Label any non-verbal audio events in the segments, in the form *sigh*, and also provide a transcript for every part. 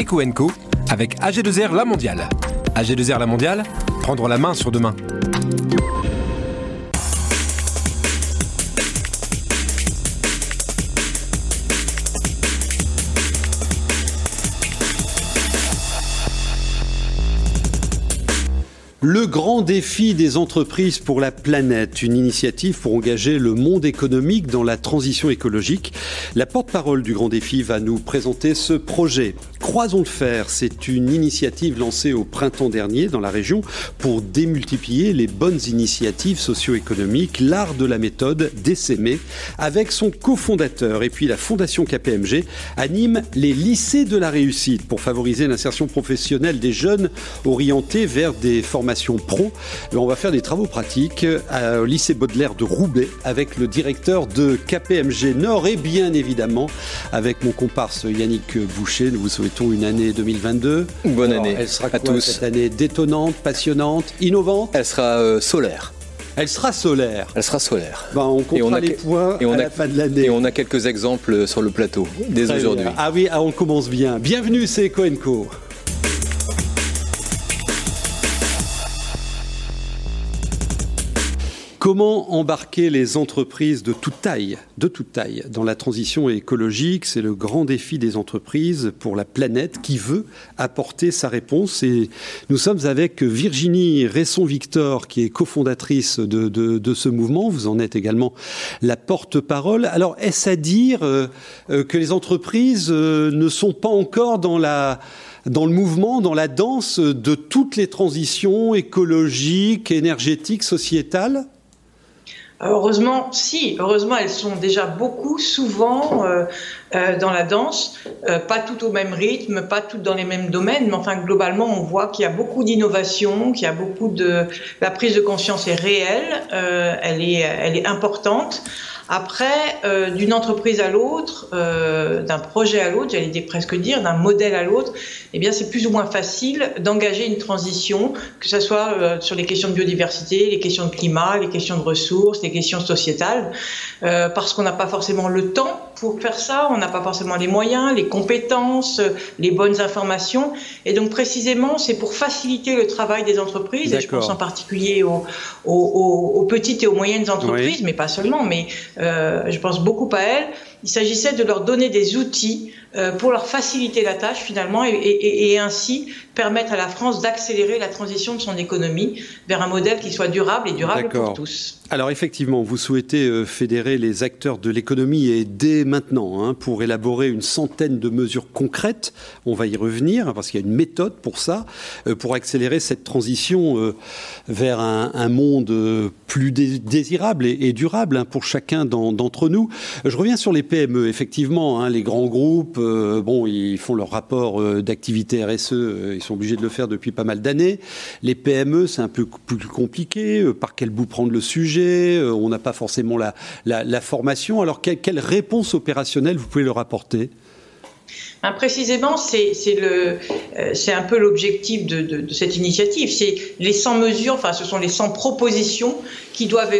Eco avec AG2R La Mondiale. AG2R La Mondiale, prendre la main sur demain. Le grand défi des entreprises pour la planète, une initiative pour engager le monde économique dans la transition écologique. La porte-parole du grand défi va nous présenter ce projet. Croisons le fer, c'est une initiative lancée au printemps dernier dans la région pour démultiplier les bonnes initiatives socio-économiques, l'art de la méthode d'essaimer avec son cofondateur. Et puis la Fondation KPMG anime les lycées de la réussite pour favoriser l'insertion professionnelle des jeunes orientés vers des formations pro. On va faire des travaux pratiques au lycée Baudelaire de Roubaix avec le directeur de KPMG Nord et bien évidemment avec mon comparse Yannick Boucher. Nous vous souhaitons une année 2022. Bonne année elle sera à tous. Cette année détonnante, passionnante, innovante? Elle sera euh, solaire. Elle sera solaire. Elle sera solaire. Ben, on comptera les points et on à a, la fin de l'année. Et on a quelques exemples sur le plateau dès aujourd'hui. Ah oui, ah, on commence bien. Bienvenue, c'est Coenco. Comment embarquer les entreprises de toute taille, de toute taille, dans la transition écologique? C'est le grand défi des entreprises pour la planète qui veut apporter sa réponse. Et nous sommes avec Virginie Resson-Victor, qui est cofondatrice de, ce mouvement. Vous en êtes également la porte-parole. Alors, est-ce à dire euh, euh, que les entreprises euh, ne sont pas encore dans dans le mouvement, dans la danse de toutes les transitions écologiques, énergétiques, sociétales? Heureusement, si, heureusement, elles sont déjà beaucoup, souvent euh, euh, dans la danse, euh, pas toutes au même rythme, pas toutes dans les mêmes domaines, mais enfin globalement, on voit qu'il y a beaucoup d'innovation, qu'il y a beaucoup de la prise de conscience est réelle, elle est, elle est importante. Après, euh, d'une entreprise à l'autre, euh, d'un projet à l'autre, j'allais presque dire, d'un modèle à l'autre, eh bien, c'est plus ou moins facile d'engager une transition, que ce soit euh, sur les questions de biodiversité, les questions de climat, les questions de ressources, les questions sociétales, parce qu'on n'a pas forcément le temps pour faire ça, on n'a pas forcément les moyens, les compétences, les bonnes informations, et donc précisément, c'est pour faciliter le travail des entreprises, et je pense en particulier aux, aux, aux petites et aux moyennes entreprises, mais pas seulement, mais je pense beaucoup à elles. Il s'agissait de leur donner des outils euh, pour leur faciliter la tâche finalement et, ainsi permettre à la France d'accélérer la transition de son économie vers un modèle qui soit durable et durable pour tous. Alors effectivement, vous souhaitez euh, fédérer les acteurs de l'économie et dès maintenant hein, pour élaborer une centaine de mesures concrètes. On va y revenir hein, parce qu'il y a une méthode pour ça, euh, pour accélérer cette transition vers un, monde plus désirable et, durable hein, pour chacun d'entre nous. Je reviens sur les PME. Effectivement, les grands groupes euh, bon, ils font leur rapport euh, d'activité RSE, euh, ils sont obligés de le faire depuis pas mal d'années. Les PME, c'est un peu plus compliqué. par quel bout prendre le sujet On n'a pas forcément la, formation. Alors, quelle, réponse opérationnelle vous pouvez leur apporter? Ben, précisément, c'est un peu l'objectif de, cette initiative. C'est les 100 mesures, enfin, ce sont les 100 propositions qui doivent,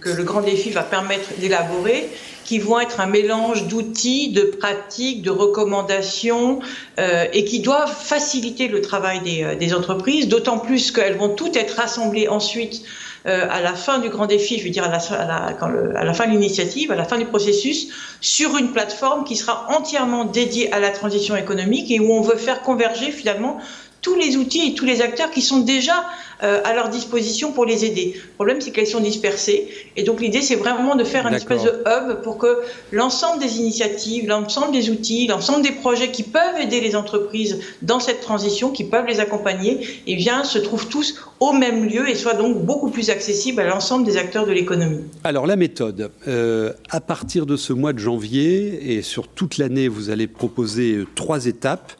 que le grand défi va permettre d'élaborer qui vont être un mélange d'outils, de pratiques, de recommandations euh, et qui doivent faciliter le travail des, euh, des entreprises, d'autant plus qu'elles vont toutes être rassemblées ensuite euh, à la fin du grand défi, je veux dire à la, à la, à la fin de l'initiative, à la fin du processus, sur une plateforme qui sera entièrement dédiée à la transition économique et où on veut faire converger finalement tous les outils et tous les acteurs qui sont déjà à leur disposition pour les aider. Le problème, c'est qu'elles sont dispersées. Et donc, l'idée, c'est vraiment de faire un espèce de hub pour que l'ensemble des initiatives, l'ensemble des outils, l'ensemble des projets qui peuvent aider les entreprises dans cette transition, qui peuvent les accompagner, eh bien, se trouvent tous au même lieu et soient donc beaucoup plus accessibles à l'ensemble des acteurs de l'économie. Alors, la méthode. Euh, à partir de ce mois de janvier et sur toute l'année, vous allez proposer euh, trois étapes.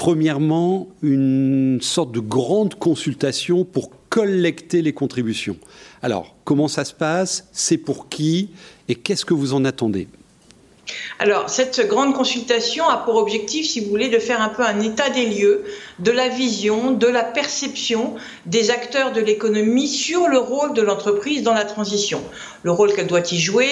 Premièrement, une sorte de grande consultation pour collecter les contributions. Alors, comment ça se passe? C'est pour qui? Et qu'est-ce que vous en attendez? Alors, cette grande consultation a pour objectif, si vous voulez, de faire un peu un état des lieux de la vision, de la perception des acteurs de l'économie sur le rôle de l'entreprise dans la transition, le rôle qu'elle doit y jouer,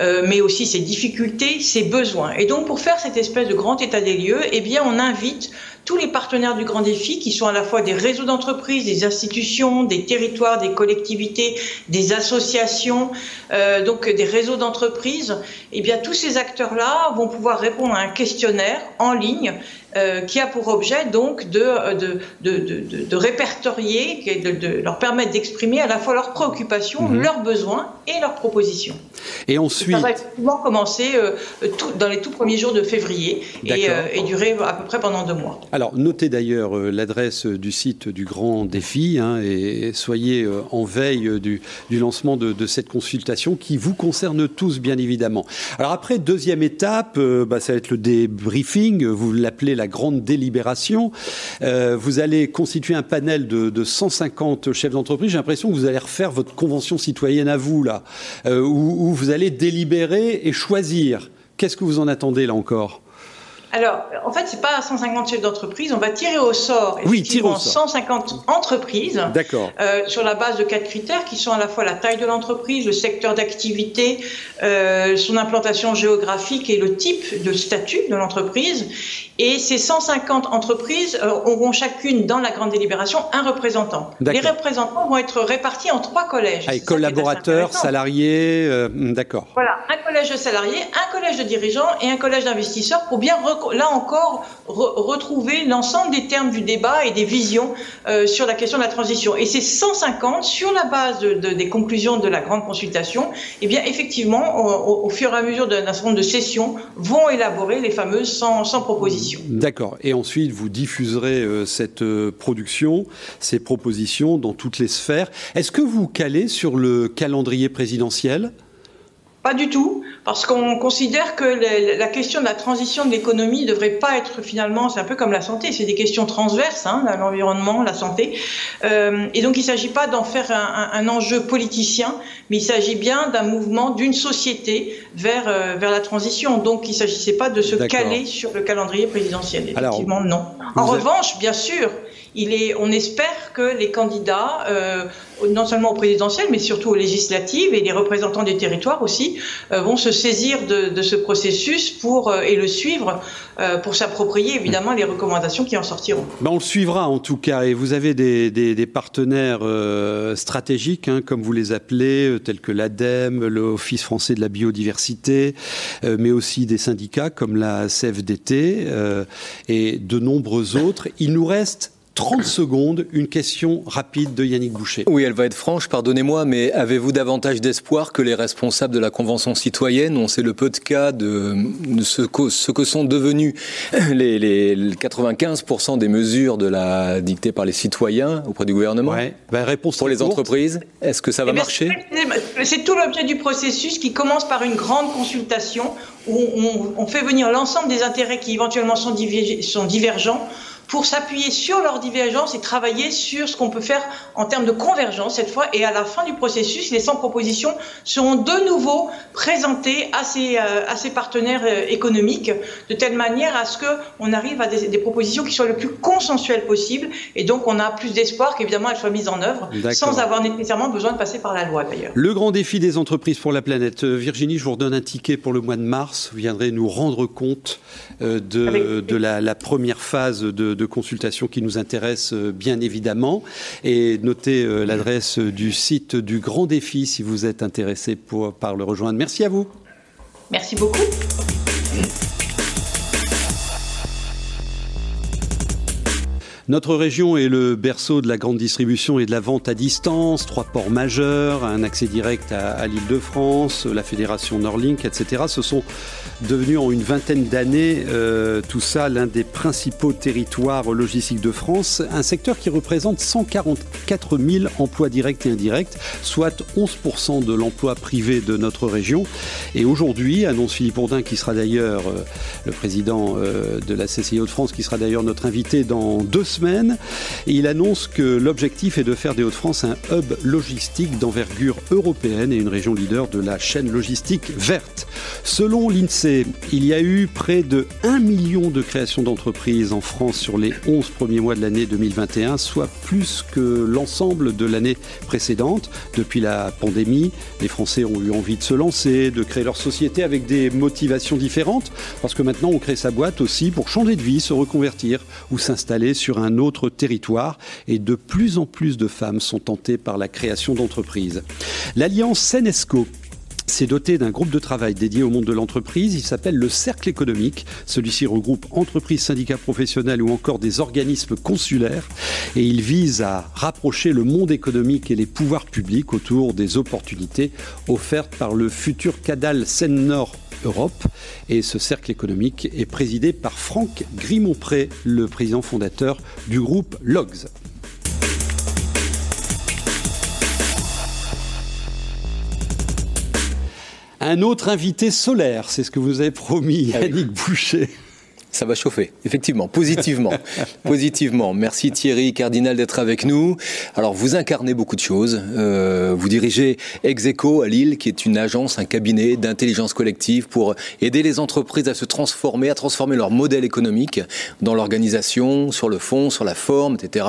euh, mais aussi ses difficultés, ses besoins. Et donc, pour faire cette espèce de grand état des lieux, eh bien, on invite tous les partenaires du Grand Défi, qui sont à la fois des réseaux d'entreprises, des institutions, des territoires, des collectivités, des associations, euh, donc des réseaux d'entreprises, eh bien tous ces acteurs-là vont pouvoir répondre à un questionnaire en ligne euh, qui a pour objet donc de, de, de, de répertorier, de, leur permettre d'exprimer à la fois leurs préoccupations, mhm. leurs besoins et leurs propositions. Et ensuite. Ça va effectivement commencer euh, tout, dans les tout premiers jours de février et, euh, et, durer à peu près pendant deux mois. Alors, notez d'ailleurs l'adresse du site du Grand Défi hein, et soyez en veille du, du lancement de, cette consultation qui vous concerne tous, bien évidemment. Alors, après, deuxième étape, bah, ça va être le débriefing. Vous l'appelez la grande délibération. Euh, vous allez constituer un panel de, 150 chefs d'entreprise. J'ai l'impression que vous allez refaire votre convention citoyenne à vous, là, euh, où, où vous allez délibérer et choisir. Qu'est-ce que vous en attendez, là encore? Alors, en fait, c'est pas 150 chefs d'entreprise. On va tirer au sort effectivement 150 entreprises euh, sur la base de quatre critères qui sont à la fois la taille de l'entreprise, le secteur d'activité, euh, son implantation géographique et le type de statut de l'entreprise. Et ces 150 entreprises euh, auront chacune dans la grande délibération un représentant. Les représentants vont être répartis en trois collèges. Avec collaborateurs, salariés, euh, d'accord. Voilà, un collège de salariés, un collège de dirigeants et un collège d'investisseurs pour bien, là encore, retrouver l'ensemble des termes du débat et des visions euh, sur la question de la transition. Et ces 150, sur la base de, des conclusions de la grande consultation, eh bien, effectivement, au, fur et à mesure d'un certain nombre de sessions, vont élaborer les fameuses 100, 100 propositions. D'accord. Et ensuite, vous diffuserez euh, cette euh, production, ces propositions dans toutes les sphères. Est-ce que vous calez sur le calendrier présidentiel? Pas du tout, parce qu'on considère que la question de la transition de l'économie ne devrait pas être finalement, c'est un peu comme la santé, c'est des questions transverses, hein, l'environnement, la santé. Euh, et donc il ne s'agit pas d'en faire un, enjeu politicien, mais il s'agit bien d'un mouvement, d'une société vers, euh, vers la transition. Donc il ne s'agissait pas de se caler sur le calendrier présidentiel. Effectivement, non. En revanche, bien sûr, il est, on espère que les candidats, euh, non seulement au présidentiel, mais surtout aux législatives et les représentants des territoires aussi, euh, vont se saisir de, de ce processus pour, euh, et le suivre pour s'approprier évidemment les recommandations qui en sortiront. Ben on le suivra en tout cas, et vous avez des, partenaires stratégiques, hein, comme vous les appelez, tels que l'ADEME, l'Office français de la biodiversité, mais aussi des syndicats comme la CFDT et de nombreux autres. Il nous reste 30 secondes, une question rapide de Yannick Boucher. Oui, elle va être franche, pardonnez-moi, mais avez-vous davantage d'espoir que les responsables de la Convention citoyenne? On sait le peu de cas de, ce, que, ce, que, sont devenus *coughs* les, les 95% des mesures de la, dictées par les citoyens auprès du gouvernement ouais. Ben, réponse Pour les entreprises, est-ce que ça va eh marcher? C'est tout l'objet du processus qui commence par une grande consultation où on, on fait venir l'ensemble des intérêts qui éventuellement sont, sont divergents pour s'appuyer sur leurs divergences et travailler sur ce qu'on peut faire en termes de convergence cette fois. Et à la fin du processus, les 100 propositions seront de nouveau présentées à ces, euh, à ces partenaires euh, économiques de telle manière à ce qu'on arrive à des, propositions qui soient le plus consensuelles possible. Et donc, on a plus d'espoir qu'évidemment elles soient mises en œuvre sans avoir nécessairement besoin de passer par la loi d'ailleurs. Le grand défi des entreprises pour la planète. Euh, Virginie, je vous redonne un ticket pour le mois de mars. Vous viendrez nous rendre compte de, de la, la, première phase de de consultation qui nous intéresse euh, bien évidemment. Et notez euh, l'adresse du site du Grand Défi si vous êtes intéressé pour, par le rejoindre. Merci à vous. Merci beaucoup. Notre région est le berceau de la grande distribution et de la vente à distance, trois ports majeurs, un accès direct à, l'île de France, la fédération Norlink, etc. Ce sont devenus en une vingtaine d'années, euh, tout ça, l'un des principaux territoires logistiques de France, un secteur qui représente 144 000 emplois directs et indirects, soit 11% de l'emploi privé de notre région. Et aujourd'hui, annonce Philippe Bourdin, qui sera d'ailleurs euh, le président euh, de la CCIO de France, qui sera d'ailleurs notre invité dans deux semaine. il annonce que l'objectif est de faire des Hauts-de-France un hub logistique d'envergure européenne et une région leader de la chaîne logistique verte. Selon l'INSEE, Il y a eu près de 1 million de créations d'entreprises en France sur les 11 premiers mois de l'année 2021, soit plus que l'ensemble de l'année précédente. Depuis la pandémie, les Français ont eu envie de se lancer, de créer leur société avec des motivations différentes, parce que maintenant on crée sa boîte aussi pour changer de vie, se reconvertir ou s'installer sur un autre territoire. Et de plus en plus de femmes sont tentées par la création d'entreprises. L'alliance Senesco s'est doté d'un groupe de travail dédié au monde de l'entreprise. Il s'appelle le Cercle économique. Celui-ci regroupe entreprises, syndicats professionnels ou encore des organismes consulaires. Et il vise à rapprocher le monde économique et les pouvoirs publics autour des opportunités offertes par le futur Cadal Seine-Nord Europe. Et ce cercle économique est présidé par Franck Grimont-Pré, le président fondateur du groupe LOGS. Un autre invité solaire, c'est ce que vous avez promis, ah Yannick Boucher. Ça va chauffer, effectivement, positivement. *laughs* positivement. Merci Thierry Cardinal d'être avec nous. Alors, vous incarnez beaucoup de choses. Euh, vous dirigez Execo à Lille, qui est une agence, un cabinet d'intelligence collective pour aider les entreprises à se transformer, à transformer leur modèle économique dans l'organisation, sur le fond, sur la forme, etc.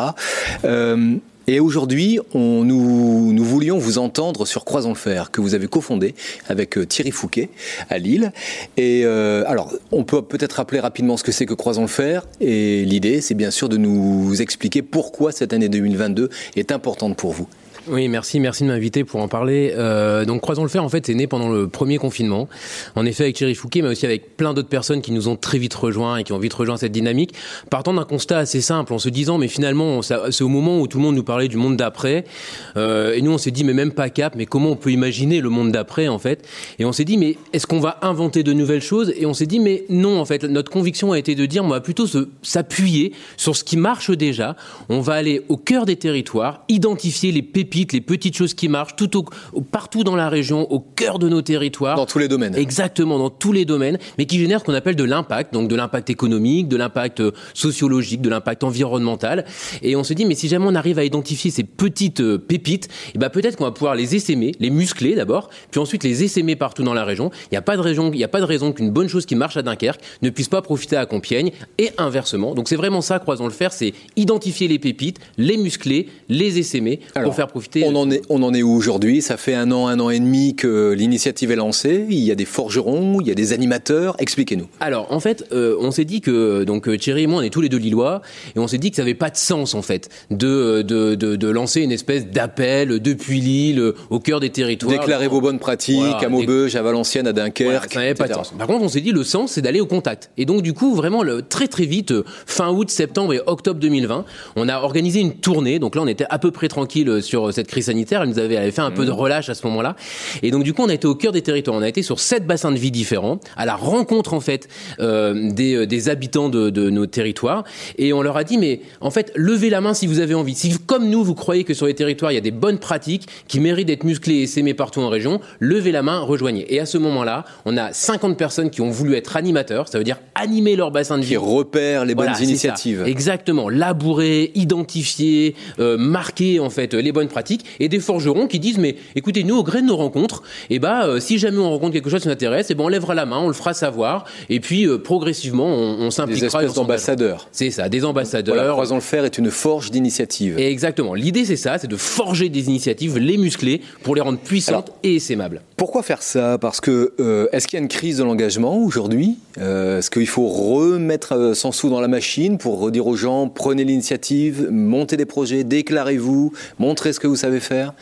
Euh, et aujourd'hui, nous, voulions vous entendre sur Croisons le Fer, que vous avez cofondé avec euh, Thierry Fouquet à Lille. Et euh, alors, on peut peut-être rappeler rapidement ce que c'est que Croisons le Fer. Et l'idée, c'est bien sûr de nous expliquer pourquoi cette année 2022 est importante pour vous. Oui, merci, merci de m'inviter pour en parler. Euh, donc, Croisons le fer, en fait, c'est né pendant le premier confinement. En effet, avec Thierry Fouquet, mais aussi avec plein d'autres personnes qui nous ont très vite rejoints et qui ont vite rejoint cette dynamique. Partant d'un constat assez simple, en se disant, mais finalement, c'est au moment où tout le monde nous parlait du monde d'après. Euh, et nous, on s'est dit, mais même pas cap, mais comment on peut imaginer le monde d'après, en fait? Et on s'est dit, mais est-ce qu'on va inventer de nouvelles choses? Et on s'est dit, mais non, en fait, notre conviction a été de dire, on va plutôt s'appuyer sur ce qui marche déjà. On va aller au cœur des territoires, identifier les pépites les petites choses qui marchent, tout au, partout dans la région, au cœur de nos territoires. Dans tous les domaines. Exactement, dans tous les domaines, mais qui génèrent ce qu'on appelle de l'impact, donc de l'impact économique, de l'impact euh, sociologique, de l'impact environnemental. Et on se dit, mais si jamais on arrive à identifier ces petites euh, pépites, et eh ben peut-être qu'on va pouvoir les essaimer, les muscler d'abord, puis ensuite les essaimer partout dans la région. Il n'y a pas de raison, il n'y a pas de raison qu'une bonne chose qui marche à Dunkerque ne puisse pas profiter à Compiègne et inversement. Donc c'est vraiment ça, croisons le faire, c'est identifier les pépites, les muscler, les essaimer pour faire profiter on en est, on en est où aujourd'hui? Ça fait un an, un an et demi que l'initiative est lancée. Il y a des forgerons, il y a des animateurs. Expliquez-nous. Alors, en fait, euh, on s'est dit que donc euh, Thierry et moi, on est tous les deux lillois, et on s'est dit que ça n'avait pas de sens en fait de de, de, lancer une espèce d'appel depuis Lille au cœur des territoires. Déclarez vos bonnes pratiques à Maubeuge, à Valenciennes, à Dunkerque. ça n'avait pas de sens. Par contre, on s'est dit le sens, c'est d'aller au contact. Et donc, du coup, vraiment, le, très très vite, euh, fin août, septembre et octobre 2020, on a organisé une tournée. Donc là, on était à peu près tranquille sur cette crise sanitaire, elle nous avait, fait un peu de mmh. relâche à ce moment-là. Et donc du coup, on a été au cœur des territoires. On a été sur sept bassins de vie différents, à la rencontre en fait euh, des, des, habitants de, de, nos territoires, et on leur a dit mais en fait, levez la main si vous avez envie. Si comme nous, vous croyez que sur les territoires il y a des bonnes pratiques qui méritent d'être musclées et s'aimer partout en région, levez la main, rejoignez. Et à ce moment-là, on a 50 personnes qui ont voulu être animateurs, ça veut dire animer leur bassin de vie. Qui repèrent les bonnes initiatives. Exactement, labourer, identifier, euh, marquer en fait les bonnes pratiques et des forgerons qui disent mais écoutez nous au gré de nos rencontres et eh bah euh, si jamais on rencontre quelque chose qui nous intéresse et eh ben on lèvera la main on le fera savoir et puis euh, progressivement on, on s'impliquera des espèces d'ambassadeurs. C'est ça des ambassadeurs. Voilà, Croisons le fer est une forge d'initiatives exactement. L'idée c'est ça c'est de forger des initiatives les muscler pour les rendre puissantes et essaimables pourquoi faire ça? Parce que euh, est-ce qu'il y a une crise de l'engagement aujourd'hui? Est-ce qu'il faut remettre 100 sous dans la machine pour redire aux gens prenez l'initiative montez des projets déclarez-vous montrez ce que vous savez faire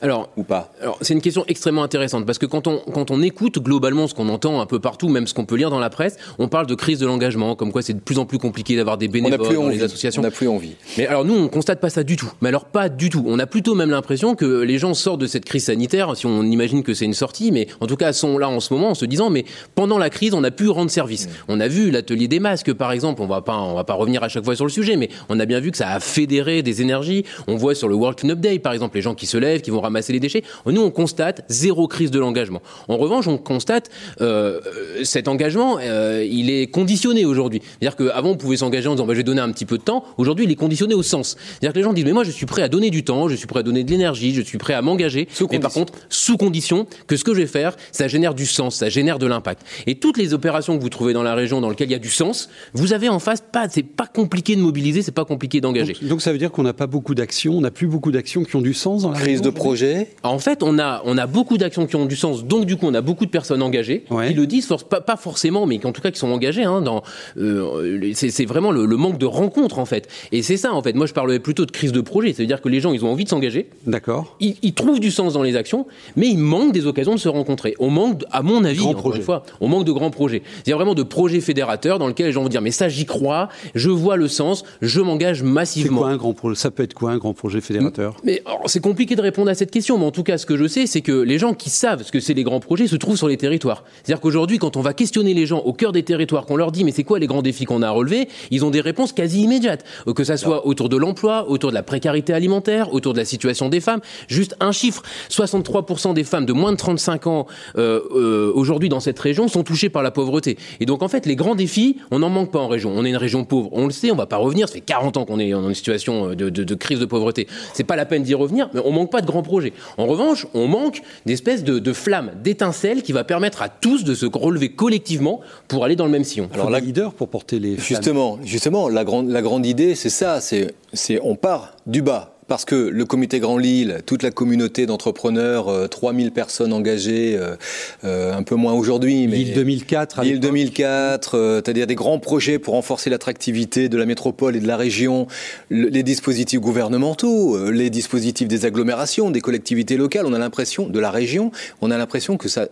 alors, ou pas Alors, c'est une question extrêmement intéressante parce que quand on, quand on écoute globalement ce qu'on entend un peu partout, même ce qu'on peut lire dans la presse, on parle de crise de l'engagement, comme quoi c'est de plus en plus compliqué d'avoir des bénévoles dans les associations. On n'a plus envie. Mais alors nous, on constate pas ça du tout. Mais alors pas du tout. On a plutôt même l'impression que les gens sortent de cette crise sanitaire, si on imagine que c'est une sortie, mais en tout cas sont là en ce moment en se disant, mais pendant la crise, on a pu rendre service. Mm. On a vu l'atelier des masques, par exemple. On va pas, on va pas revenir à chaque fois sur le sujet, mais on a bien vu que ça a fédéré des énergies. On voit sur le World Cleanup Day par exemple, les gens qui se lèvent, qui vont ramasser les déchets. Nous, on constate zéro crise de l'engagement. En revanche, on constate euh, cet engagement, euh, il est conditionné aujourd'hui. C'est-à-dire qu'avant, on pouvait s'engager en disant bah, je vais donner un petit peu de temps. Aujourd'hui, il est conditionné au sens. C'est-à-dire que les gens disent mais moi, je suis prêt à donner du temps, je suis prêt à donner de l'énergie, je suis prêt à m'engager. Mais par contre, sous condition que ce que je vais faire, ça génère du sens, ça génère de l'impact. Et toutes les opérations que vous trouvez dans la région dans lesquelles il y a du sens, vous avez en face pas, c'est pas compliqué de mobiliser, c'est pas compliqué d'engager. Donc, ça veut dire qu'on n'a pas beaucoup d'actions, on n'a plus beaucoup d'actions qui ont du sens dans la crise de projet. En fait, on a on a beaucoup d'actions qui ont du sens, donc du coup on a beaucoup de personnes engagées qui le disent, pas, pas, forcément, mais en tout cas qui sont engagées. Hein, dans euh, c'est vraiment le, manque de rencontres en fait. Et c'est ça en fait. Moi je parlerais plutôt de crise de projet, c'est-à-dire que les gens ils ont envie de s'engager. D'accord. Ils, trouvent du sens dans les actions, mais il manque des occasions de se rencontrer. On manque, à mon avis, encore une fois, on manque de grands projets. C'est-à-dire vraiment de projets fédérateurs dans lesquels les gens vont dire mais ça j'y crois, je vois le sens, je m'engage massivement. Quoi un grand projet Ça peut être quoi un grand projet fédérateur? Mais c'est compliqué de répondre à cette question, mais en tout cas ce que je sais, c'est que les gens qui savent ce que c'est les grands projets se trouvent sur les territoires. C'est-à-dire qu'aujourd'hui, quand on va questionner les gens au cœur des territoires, qu'on leur dit mais c'est quoi les grands défis qu'on a à relever, ils ont des réponses quasi immédiates. Que ça soit autour de l'emploi, autour de la précarité alimentaire, autour de la situation des femmes. Juste un chiffre 63% des femmes de moins de 35 ans euh, euh, aujourd'hui dans cette région sont touchées par la pauvreté. Et donc en fait, les grands défis, on n'en manque pas en région. On est une région pauvre, on le sait, on va pas revenir. Ça fait 40 ans qu'on est dans une situation de, de, de crise de pauvreté. C'est pas la peine d'y revenir, mais on manque pas de grands projets. En revanche, on manque d'espèces de, de flammes, d'étincelles qui va permettre à tous de se relever collectivement pour aller dans le même sillon. Alors la leader pour porter les justement, justement, la grande, la grande idée, c'est ça, c'est, c'est on part du bas parce que le comité Grand Lille, toute la communauté d'entrepreneurs, 3000 euh, personnes engagées, euh, euh, un peu moins aujourd'hui, mais... Lille 2004. Lille 2004, c'est-à-dire des grands projets pour renforcer l'attractivité de la métropole et de la région, les dispositifs gouvernementaux, les dispositifs des agglomérations, des collectivités locales, on a l'impression, de la région, on a l'impression que ça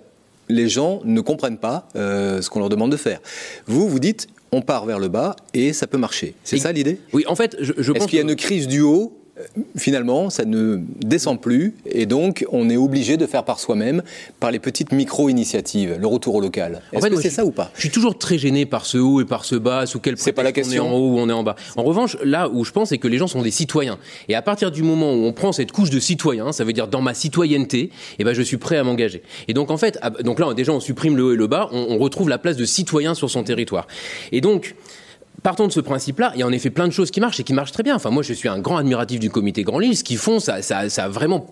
les gens ne comprennent pas ce qu'on leur demande de faire. Vous, vous dites, on part vers le bas et ça peut marcher. C'est ça l'idée? Oui, en fait, je, je pense. Est-ce qu'il y a une crise du haut finalement, ça ne descend plus et donc on est obligé de faire par soi-même, par les petites micro-initiatives, le retour au local. Est-ce que c'est ça ou pas? Je suis toujours très gêné par ce haut et par ce bas, sous quel c'est pas la question. on est en haut ou on est en bas. En revanche, là où je pense, c'est que les gens sont des citoyens. Et à partir du moment où on prend cette couche de citoyen, ça veut dire dans ma citoyenneté, eh ben je suis prêt à m'engager. Et donc en fait, donc là déjà on supprime le haut et le bas, on, on retrouve la place de citoyen sur son territoire. Et donc Partons de ce principe-là, il y a en effet plein de choses qui marchent et qui marchent très bien. Enfin, moi, je suis un grand admiratif du comité Grand Lille. Ce qu'ils font, ça, ça, vraiment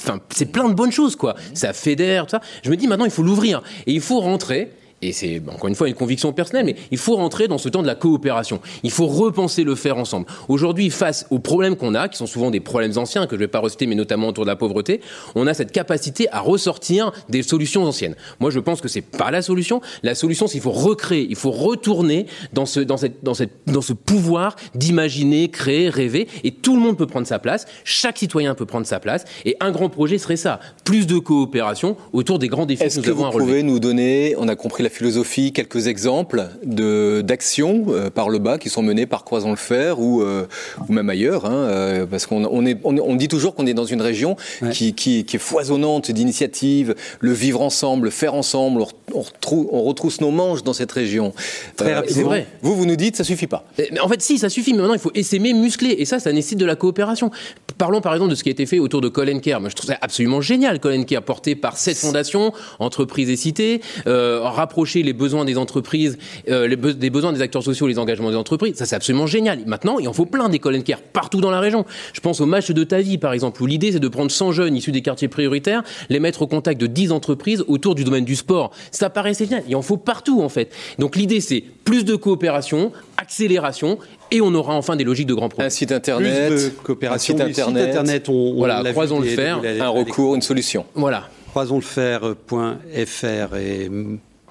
Enfin, c'est plein de bonnes choses, quoi. Ça fédère, tout ça. Je me dis maintenant, il faut l'ouvrir et il faut rentrer et c'est encore une fois une conviction personnelle, mais il faut rentrer dans ce temps de la coopération. Il faut repenser le faire ensemble. Aujourd'hui, face aux problèmes qu'on a, qui sont souvent des problèmes anciens, que je ne vais pas reciter, mais notamment autour de la pauvreté, on a cette capacité à ressortir des solutions anciennes. Moi, je pense que c'est pas la solution. La solution, c'est qu'il faut recréer, il faut retourner dans ce, dans cette, dans cette, dans ce pouvoir d'imaginer, créer, rêver, et tout le monde peut prendre sa place. Chaque citoyen peut prendre sa place. Et un grand projet serait ça. Plus de coopération autour des grands défis que nous avons à relever. Est-ce que vous pouvez nous donner, on a compris la philosophie, quelques exemples d'actions euh, par le bas qui sont menées par Croisons le Fer ou, euh, ou même ailleurs, hein, euh, parce qu'on on est, on, dit toujours qu'on est dans une région qui, qui, qui, est foisonnante d'initiatives, le vivre ensemble, le faire ensemble, on, retrouve, on retrousse nos manches dans cette région. Très rapidement. Vrai. Vous, vous nous dites, ça suffit pas. Mais en fait, si, ça suffit, mais maintenant il faut essaimer, muscler, et ça, ça nécessite de la coopération. Parlons par exemple de ce qui a été fait autour de Colin Care. Moi, je trouve ça absolument génial, Colin Care, porté par cette fondation, entreprises et cités, euh, les besoins des entreprises, euh, les des besoins des acteurs sociaux, les engagements des entreprises. Ça, c'est absolument génial. Maintenant, il en faut plein d'écoles care partout dans la région. Je pense au match de ta vie, par exemple, où l'idée, c'est de prendre 100 jeunes issus des quartiers prioritaires, les mettre au contact de 10 entreprises autour du domaine du sport. Ça paraissait génial. Il en faut partout, en fait. Donc, l'idée, c'est plus de coopération, accélération et on aura enfin des logiques de grands projets. Un site internet, Plus de coopération, un site internet, on, voilà, croisons le fer, un recours, une solution. Voilà. Croisonslefer.fr et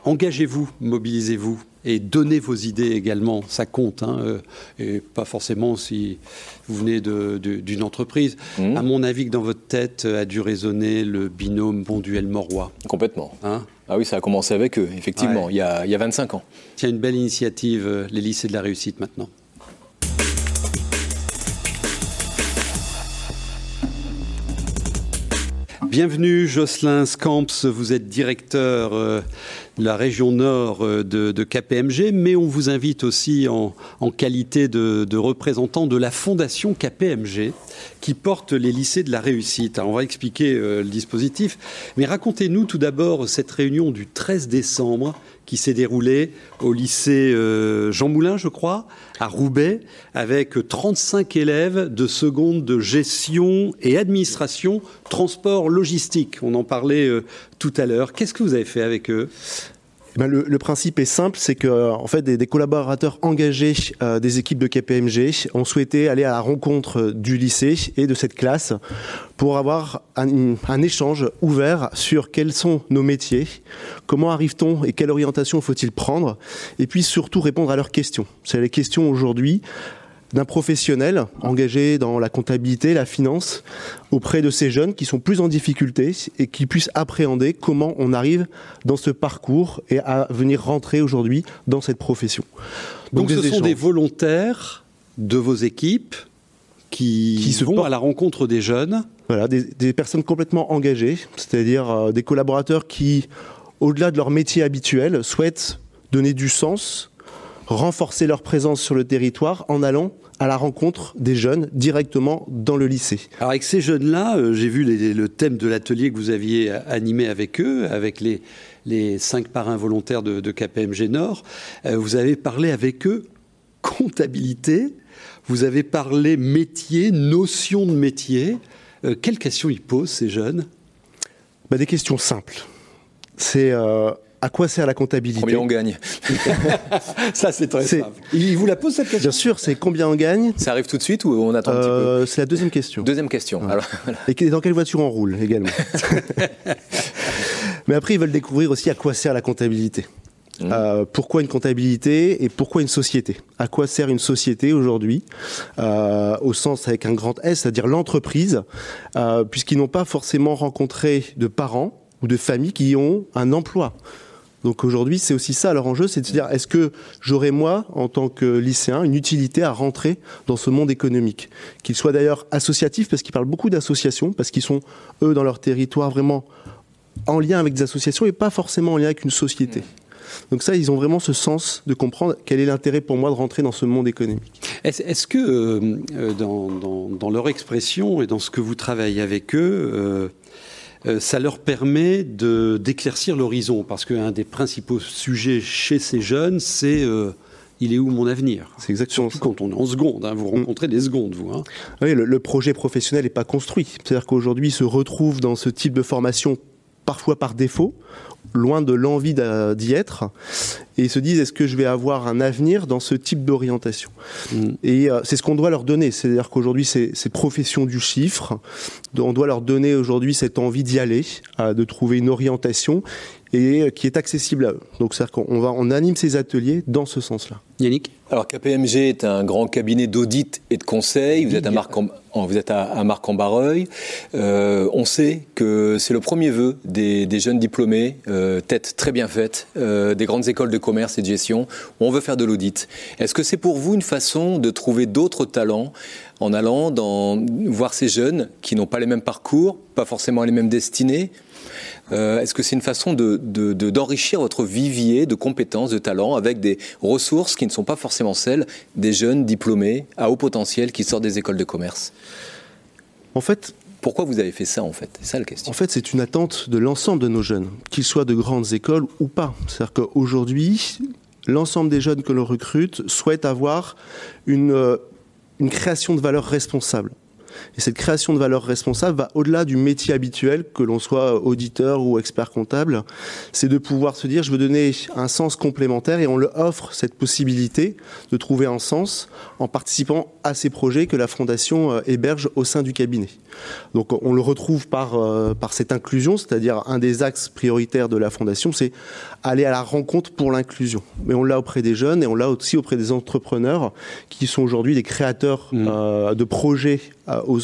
engagez-vous, mobilisez-vous et donnez vos idées également, ça compte, hein, euh, et pas forcément si vous venez d'une entreprise. Mmh. À mon avis, que dans votre tête a dû résonner le binôme Bonduel-Morois. Complètement. Hein ah oui, ça a commencé avec eux, effectivement, il, y a, il y a 25 ans. Tiens, une belle initiative, euh, les lycées de la réussite maintenant. Bienvenue Jocelyn Scamps, vous êtes directeur euh, de la région nord euh, de, KPMG, mais on vous invite aussi en, qualité de, représentant de la fondation KPMG qui porte les lycées de la réussite. on va expliquer euh, le dispositif, mais racontez-nous tout d'abord cette réunion du 13 décembre qui s'est déroulé au lycée euh, Jean Moulin, je crois, à Roubaix, avec 35 élèves de seconde de gestion et administration, transport, logistique. On en parlait euh, tout à l'heure. Qu'est-ce que vous avez fait avec eux? Ben, le, principe est simple, c'est que en fait des, collaborateurs engagés euh, des équipes de KPMG ont souhaité aller à la rencontre du lycée et de cette classe pour avoir un, un échange ouvert sur quels sont nos métiers, comment arrive-t-on et quelle orientation faut-il prendre, et puis surtout répondre à leurs questions. C'est les questions aujourd'hui d'un professionnel engagé dans la comptabilité, la finance, auprès de ces jeunes qui sont plus en difficulté et qui puissent appréhender comment on arrive dans ce parcours et à venir rentrer aujourd'hui dans cette profession. Donc, ce sont des volontaires de vos équipes qui, qui se vont à la rencontre des jeunes. Voilà, des, personnes complètement engagées, c'est-à-dire euh, des collaborateurs qui, au-delà de leur métier habituel, souhaitent donner du sens renforcer leur présence sur le territoire en allant à la rencontre des jeunes directement dans le lycée. Alors avec ces jeunes-là, euh, j'ai vu le thème de l'atelier que vous aviez animé avec eux, avec les, les cinq parrains volontaires de, KPMG Nord. Euh, vous avez parlé avec eux comptabilité, vous avez parlé métier, notion de métier. Euh, quelles questions ils posent ces jeunes? Bah, Des questions simples. C'est à quoi sert la comptabilité Combien on gagne *laughs* Ça, c'est très simple. Il vous la pose cette question Bien sûr, c'est combien on gagne. Ça arrive tout de suite ou on attend un petit peu euh, C'est la deuxième question. Deuxième question. Et dans quelle voiture on roule également *laughs* Mais après, ils veulent découvrir aussi à quoi sert la comptabilité. Mmh. Euh, pourquoi une comptabilité et pourquoi une société? À quoi sert une société aujourd'hui euh, Au sens avec un grand S, c'est-à-dire l'entreprise, puisqu'ils n'ont pas forcément rencontré de parents ou de familles qui ont un emploi? Donc aujourd'hui, c'est aussi ça leur enjeu, c'est de se dire est-ce que j'aurai moi, en tant que lycéen, une utilité à rentrer dans ce monde économique? Qu'il soit d'ailleurs associatif, parce qu'ils parlent beaucoup d'associations, parce qu'ils sont, eux, dans leur territoire, vraiment en lien avec des associations et pas forcément en lien avec une société. Donc ça, ils ont vraiment ce sens de comprendre quel est l'intérêt pour moi de rentrer dans ce monde économique. Est-ce que euh, euh, dans, dans, leur expression et dans ce que vous travaillez avec eux, euh, ça leur permet d'éclaircir l'horizon, parce qu'un des principaux sujets chez ces jeunes, c'est euh, il est où mon avenir? C'est exactement Surtout quand on est en seconde, hein, vous rencontrez des secondes, vous. Hein. Oui, le, projet professionnel n'est pas construit. C'est-à-dire qu'aujourd'hui, ils se retrouvent dans ce type de formation parfois par défaut, loin de l'envie d'y être, et ils se disent est-ce que je vais avoir un avenir dans ce type d'orientation? Mm. Et euh, c'est ce qu'on doit leur donner, c'est-à-dire qu'aujourd'hui c'est profession du chiffre, on doit leur donner aujourd'hui cette envie d'y aller, de trouver une orientation et qui est accessible à eux. Donc c'est-à-dire qu'on va, on anime ces ateliers dans ce sens-là. Yannick? Alors KPMG est un grand cabinet d'audit et de conseil. Vous êtes à Marc en, vous êtes à, Marc en Barreuil. Euh, on sait que c'est le premier vœu des, jeunes diplômés, euh, tête très bien faite, euh, des grandes écoles de commerce et de gestion, on veut faire de l'audit. Est-ce que c'est pour vous une façon de trouver d'autres talents en allant dans, voir ces jeunes qui n'ont pas les mêmes parcours, pas forcément les mêmes destinées? Euh, est-ce que c'est une façon d'enrichir votre vivier de compétences, de talents, avec des ressources qui ne sont pas forcément celles des jeunes diplômés à haut potentiel qui sortent des écoles de commerce? En fait, pourquoi vous avez fait ça en fait? C'est ça la question. En fait, c'est une attente de l'ensemble de nos jeunes, qu'ils soient de grandes écoles ou pas. C'est-à-dire qu'aujourd'hui, l'ensemble des jeunes que l'on recrute souhaitent avoir une, euh, une création de valeur responsable. Et cette création de valeur responsable va au-delà du métier habituel, que l'on soit auditeur ou expert comptable. C'est de pouvoir se dire, je veux donner un sens complémentaire et on leur offre cette possibilité de trouver un sens en participant à ces projets que la Fondation euh, héberge au sein du cabinet. Donc on le retrouve par, euh, par cette inclusion, c'est-à-dire un des axes prioritaires de la Fondation, c'est aller à la rencontre pour l'inclusion. Mais on l'a auprès des jeunes et on l'a aussi auprès des entrepreneurs qui sont aujourd'hui des créateurs mmh. euh, de projets aux,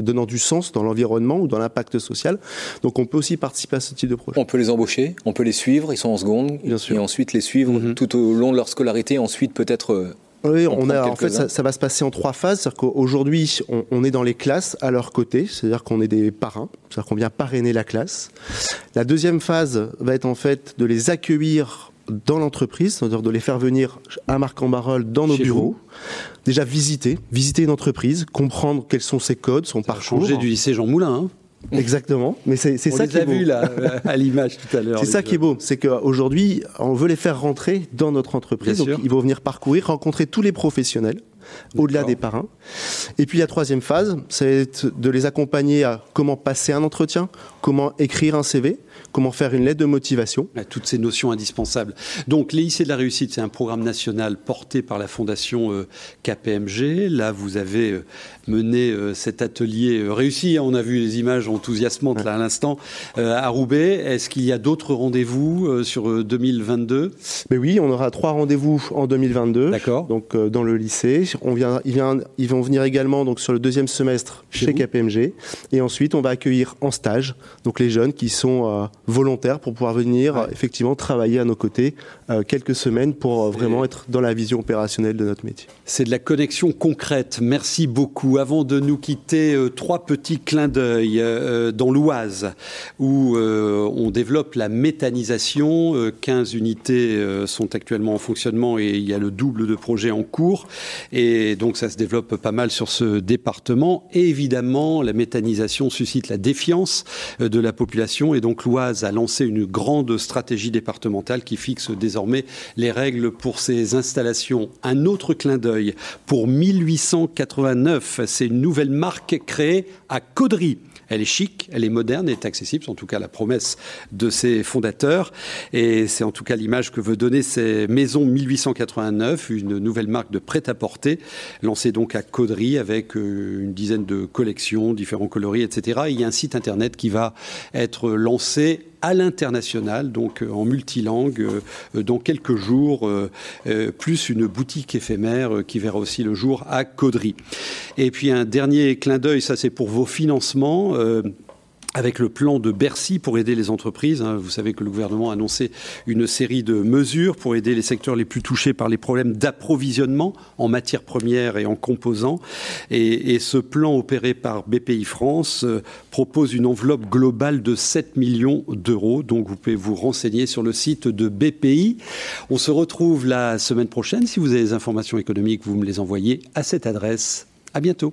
donnant du sens dans l'environnement ou dans l'impact social. Donc on peut aussi participer à ce type de projet. On peut les embaucher, on peut les suivre, ils sont en seconde, Bien sûr. et ensuite les suivre mmh. tout au long de leur scolarité, ensuite peut-être Oui, on, a, en fait, ça, va se passer en trois phases. C'est-à-dire qu'aujourd'hui, on, est dans les classes à leur côté, c'est-à-dire qu'on est des parrains, c'est-à-dire qu'on vient parrainer la classe. La deuxième phase va être en fait de les accueillir dans l'entreprise, c'est-à-dire de les faire venir à Marc-en-Barœul dans nos bureaux. Déjà visiter, visiter une entreprise, comprendre quels sont ses codes, son parcours. Changer du lycée Jean Moulin. Hein Exactement, mais c'est ça qui est beau. vu là, à l'image tout à l'heure. C'est ça qui est beau, c'est qu'aujourd'hui, on veut les faire rentrer dans notre entreprise. donc, ils vont venir parcourir, rencontrer tous les professionnels, au-delà des parrains. Et puis la troisième phase, c'est de les accompagner à comment passer un entretien, comment écrire un CV, comment faire une lettre de motivation. Toutes ces notions indispensables. Donc, les lycées de la réussite, c'est un programme national porté par la fondation euh, KPMG. Là, vous avez euh, mené euh, cet atelier réussi. On a vu les images enthousiasmantes là à l'instant à Roubaix. Est-ce qu'il y a d'autres rendez-vous sur 2022 Mais oui, on aura trois rendez-vous en 2022. D'accord. Donc, dans le lycée. On vient, ils vont venir également donc, sur le deuxième semestre chez, KPMG. Et ensuite, on va accueillir en stage donc les jeunes qui sont volontaires pour pouvoir venir effectivement travailler à nos côtés euh, quelques semaines pour euh, vraiment être dans la vision opérationnelle de notre métier. C'est de la connexion concrète. Merci beaucoup. Avant de nous quitter, euh, trois petits clins d'œil dans l'Oise où on développe la méthanisation. 15 unités sont actuellement en fonctionnement et il y a le double de projets en cours. Et donc ça se développe pas mal sur ce département. Et évidemment, la méthanisation suscite la défiance de la population et donc l'Oise a lancé une grande stratégie départementale qui fixe désormais les règles pour ces installations. Un autre clin d'œil pour 1889, c'est une nouvelle marque créée à Caudry. Elle est chic, elle est moderne, elle est accessible, c'est en tout cas la promesse de ses fondateurs. Et c'est en tout cas l'image que veut donner ces Maisons 1889, une nouvelle marque de prêt-à-porter, lancée donc à Caudry avec euh, une dizaine de collections, différents coloris, etc. il y a un site internet qui va être lancé à l'international, donc euh, en multilangue, euh, dans quelques jours, plus une boutique éphémère qui verra aussi le jour à Caudry. Et puis un dernier clin d'œil, ça c'est pour vos financements avec le plan de Bercy pour aider les entreprises. Hein. Vous savez que le gouvernement a annoncé une série de mesures pour aider les secteurs les plus touchés par les problèmes d'approvisionnement en matières premières et en composants. Et, ce plan opéré par BPI France euh, propose une enveloppe globale de 7 millions d'euros. Donc vous pouvez vous renseigner sur le site de BPI. On se retrouve la semaine prochaine. Si vous avez des informations économiques, vous me les envoyez à cette adresse. À bientôt.